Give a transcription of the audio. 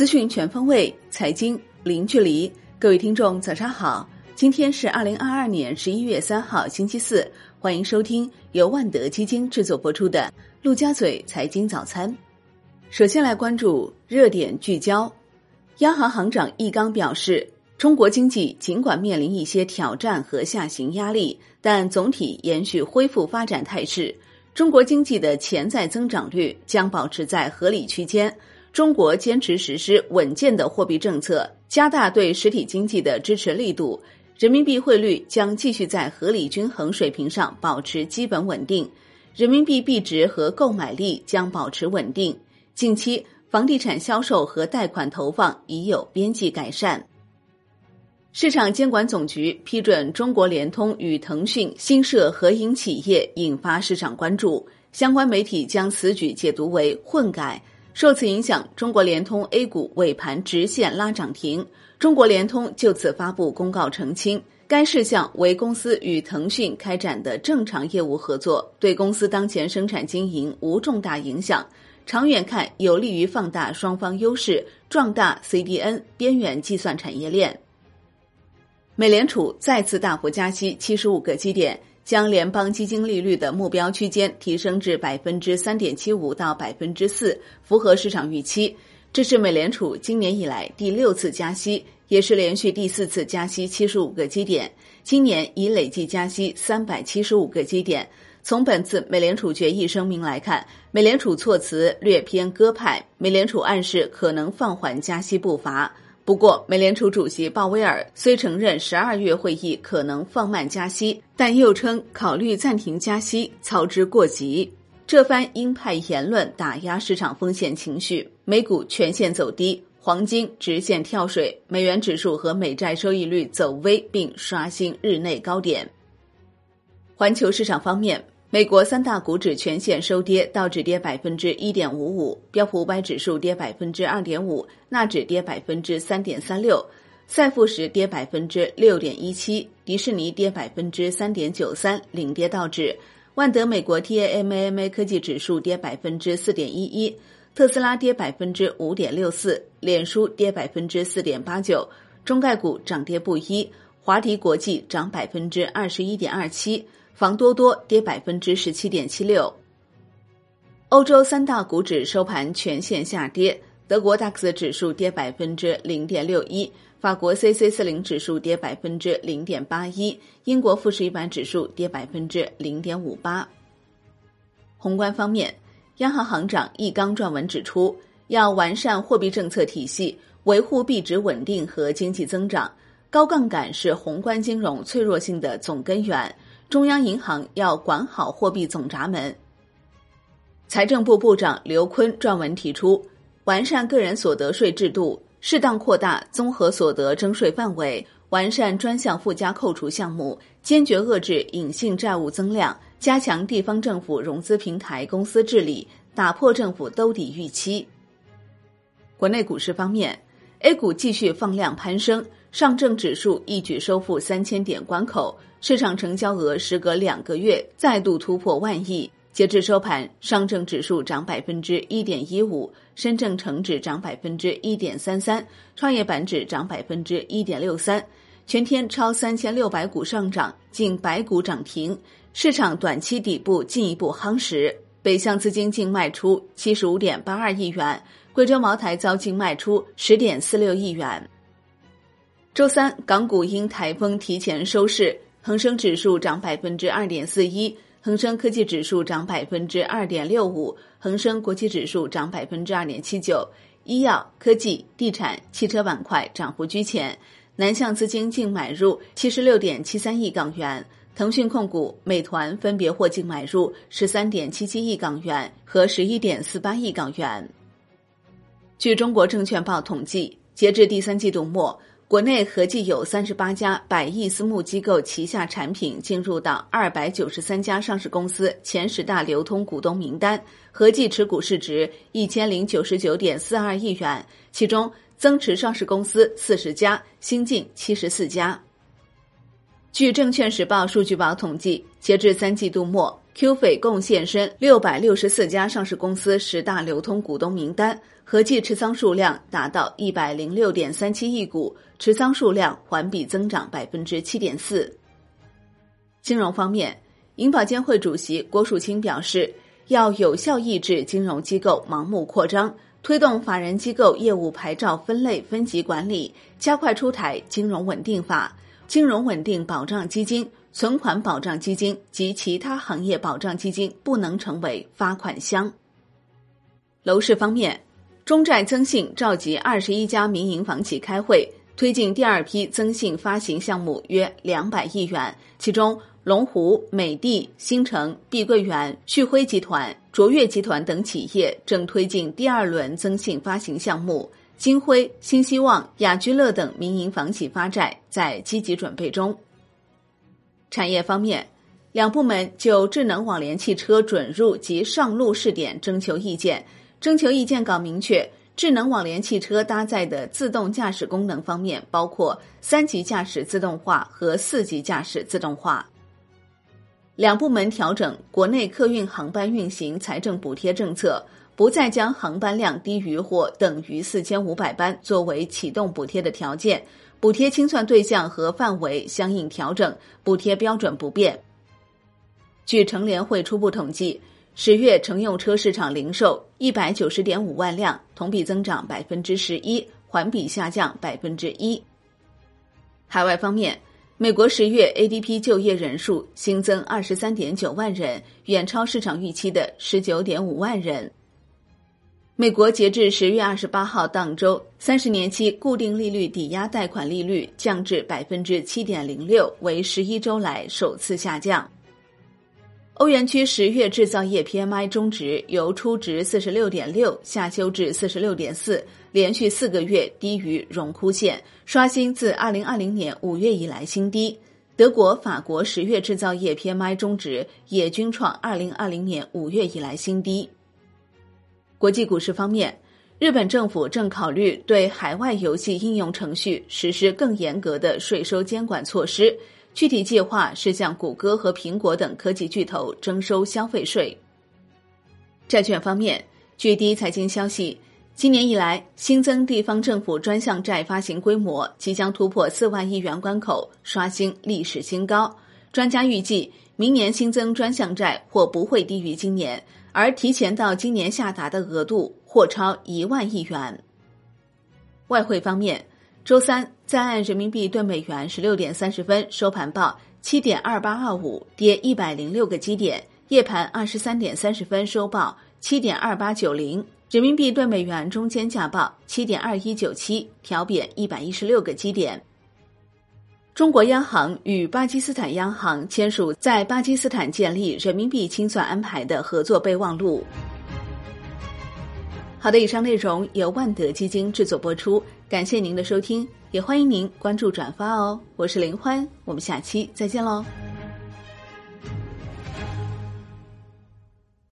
资讯全方位，财经零距离。各位听众，早上好！今天是二零二二年十一月三号，星期四。欢迎收听由万德基金制作播出的《陆家嘴财经早餐》。首先来关注热点聚焦。央行行长易纲表示，中国经济尽管面临一些挑战和下行压力，但总体延续恢复发展态势。中国经济的潜在增长率将保持在合理区间。中国坚持实施稳健的货币政策，加大对实体经济的支持力度。人民币汇率将继续在合理均衡水平上保持基本稳定，人民币币值和购买力将保持稳定。近期房地产销售和贷款投放已有边际改善。市场监管总局批准中国联通与腾讯新设合营企业，引发市场关注。相关媒体将此举解读为混改。受此影响，中国联通 A 股尾盘直线拉涨停。中国联通就此发布公告澄清，该事项为公司与腾讯开展的正常业务合作，对公司当前生产经营无重大影响。长远看，有利于放大双方优势，壮大 CDN 边缘计算产业链。美联储再次大幅加息七十五个基点。将联邦基金利率的目标区间提升至百分之三点七五到百分之四，符合市场预期。这是美联储今年以来第六次加息，也是连续第四次加息七十五个基点。今年已累计加息三百七十五个基点。从本次美联储决议声明来看，美联储措辞略偏鸽派，美联储暗示可能放缓加息步伐。不过，美联储主席鲍威尔虽承认十二月会议可能放慢加息，但又称考虑暂停加息操之过急。这番鹰派言论打压市场风险情绪，美股全线走低，黄金直线跳水，美元指数和美债收益率走微，并刷新日内高点。环球市场方面。美国三大股指全线收跌，道指跌百分之一点五五，标普五百指数跌百分之二点五，纳指跌百分之三点三六，赛富时跌百分之六点一七，迪士尼跌百分之三点九三，领跌道指。万德美国 TAMAMA 科技指数跌百分之四点一一，特斯拉跌百分之五点六四，脸书跌百分之四点八九，中概股涨跌不一，华迪国际涨百分之二十一点二七。房多多跌百分之十七点七六，欧洲三大股指收盘全线下跌，德国 DAX 指数跌百分之零点六一，法国 c c 四零指数跌百分之零点八一，英国富时一百指数跌百分之零点五八。宏观方面，央行行长易纲撰文指出，要完善货币政策体系，维护币值稳定和经济增长，高杠杆是宏观金融脆弱性的总根源。中央银行要管好货币总闸门。财政部部长刘昆撰文提出，完善个人所得税制度，适当扩大综合所得征税范围，完善专项附加扣除项目，坚决遏制隐性债务增量，加强地方政府融资平台公司治理，打破政府兜底预期。国内股市方面，A 股继续放量攀升，上证指数一举收复三千点关口。市场成交额时隔两个月再度突破万亿。截至收盘，上证指数涨百分之一点一五，深证成指涨百分之一点三三，创业板指涨百分之一点六三。全天超三千六百股上涨，近百股涨停。市场短期底部进一步夯实。北向资金净卖出七十五点八二亿元，贵州茅台遭净卖出十点四六亿元。周三，港股因台风提前收市。恒生指数涨百分之二点四一，恒生科技指数涨百分之二点六五，恒生国际指数涨百分之二点七九。医药、科技、地产、汽车板块涨幅居前。南向资金净买入七十六点七三亿港元，腾讯控股、美团分别获净买入十三点七七亿港元和十一点四八亿港元。据中国证券报统计，截至第三季度末。国内合计有三十八家百亿私募机构旗下产品进入到二百九十三家上市公司前十大流通股东名单，合计持股市值一千零九十九点四二亿元，其中增持上市公司四十家，新进七十四家。据证券时报数据宝统计，截至三季度末，，QF 共现身六百六十四家上市公司十大流通股东名单，合计持仓数量达到一百零六点三七亿股，持仓数量环比增长百分之七点四。金融方面，银保监会主席郭树清表示，要有效抑制金融机构盲目扩张，推动法人机构业务牌照分类分级管理，加快出台金融稳定法、金融稳定保障基金、存款保障基金及其他行业保障基金不能成为发款箱。楼市方面，中债增信召集二十一家民营房企开会，推进第二批增信发行项目约两百亿元，其中。龙湖、美的、新城、碧桂园、旭辉集团、卓越集团等企业正推进第二轮增信发行项目，金辉、新希望、雅居乐等民营房企发债在积极准备中。产业方面，两部门就智能网联汽车准入及上路试点征求意见。征求意见稿明确，智能网联汽车搭载的自动驾驶功能方面，包括三级驾驶自动化和四级驾驶自动化。两部门调整国内客运航班运行财政补贴政策，不再将航班量低于或等于四千五百班作为启动补贴的条件，补贴清算对象和范围相应调整，补贴标准不变。据乘联会初步统计，十月乘用车市场零售一百九十点五万辆，同比增长百分之十一，环比下降百分之一。海外方面。美国十月 ADP 就业人数新增二十三点九万人，远超市场预期的十九点五万人。美国截至十月二十八号当周，三十年期固定利率抵押贷款利率降至百分之七点零六，为十一周来首次下降。欧元区十月制造业 PMI 中值由初值四十六点六下修至四十六点四，连续四个月低于荣枯线，刷新自二零二零年五月以来新低。德国、法国十月制造业 PMI 中值也均创二零二零年五月以来新低。国际股市方面，日本政府正考虑对海外游戏应用程序实施更严格的税收监管措施。具体计划是向谷歌和苹果等科技巨头征收消费税。债券方面，据第一财经消息，今年以来新增地方政府专项债发行规模即将突破四万亿元关口，刷新历史新高。专家预计，明年新增专项债或不会低于今年，而提前到今年下达的额度或超一万亿元。外汇方面。周三，在岸人民币兑美元十六点三十分收盘报七点二八二五，跌一百零六个基点；夜盘二十三点三十分收报七点二八九零，人民币兑美元中间价报七点二一九七，调贬一百一十六个基点。中国央行与巴基斯坦央行签署在巴基斯坦建立人民币清算安排的合作备忘录。好的，以上内容由万德基金制作播出，感谢您的收听，也欢迎您关注转发哦。我是林欢，我们下期再见喽。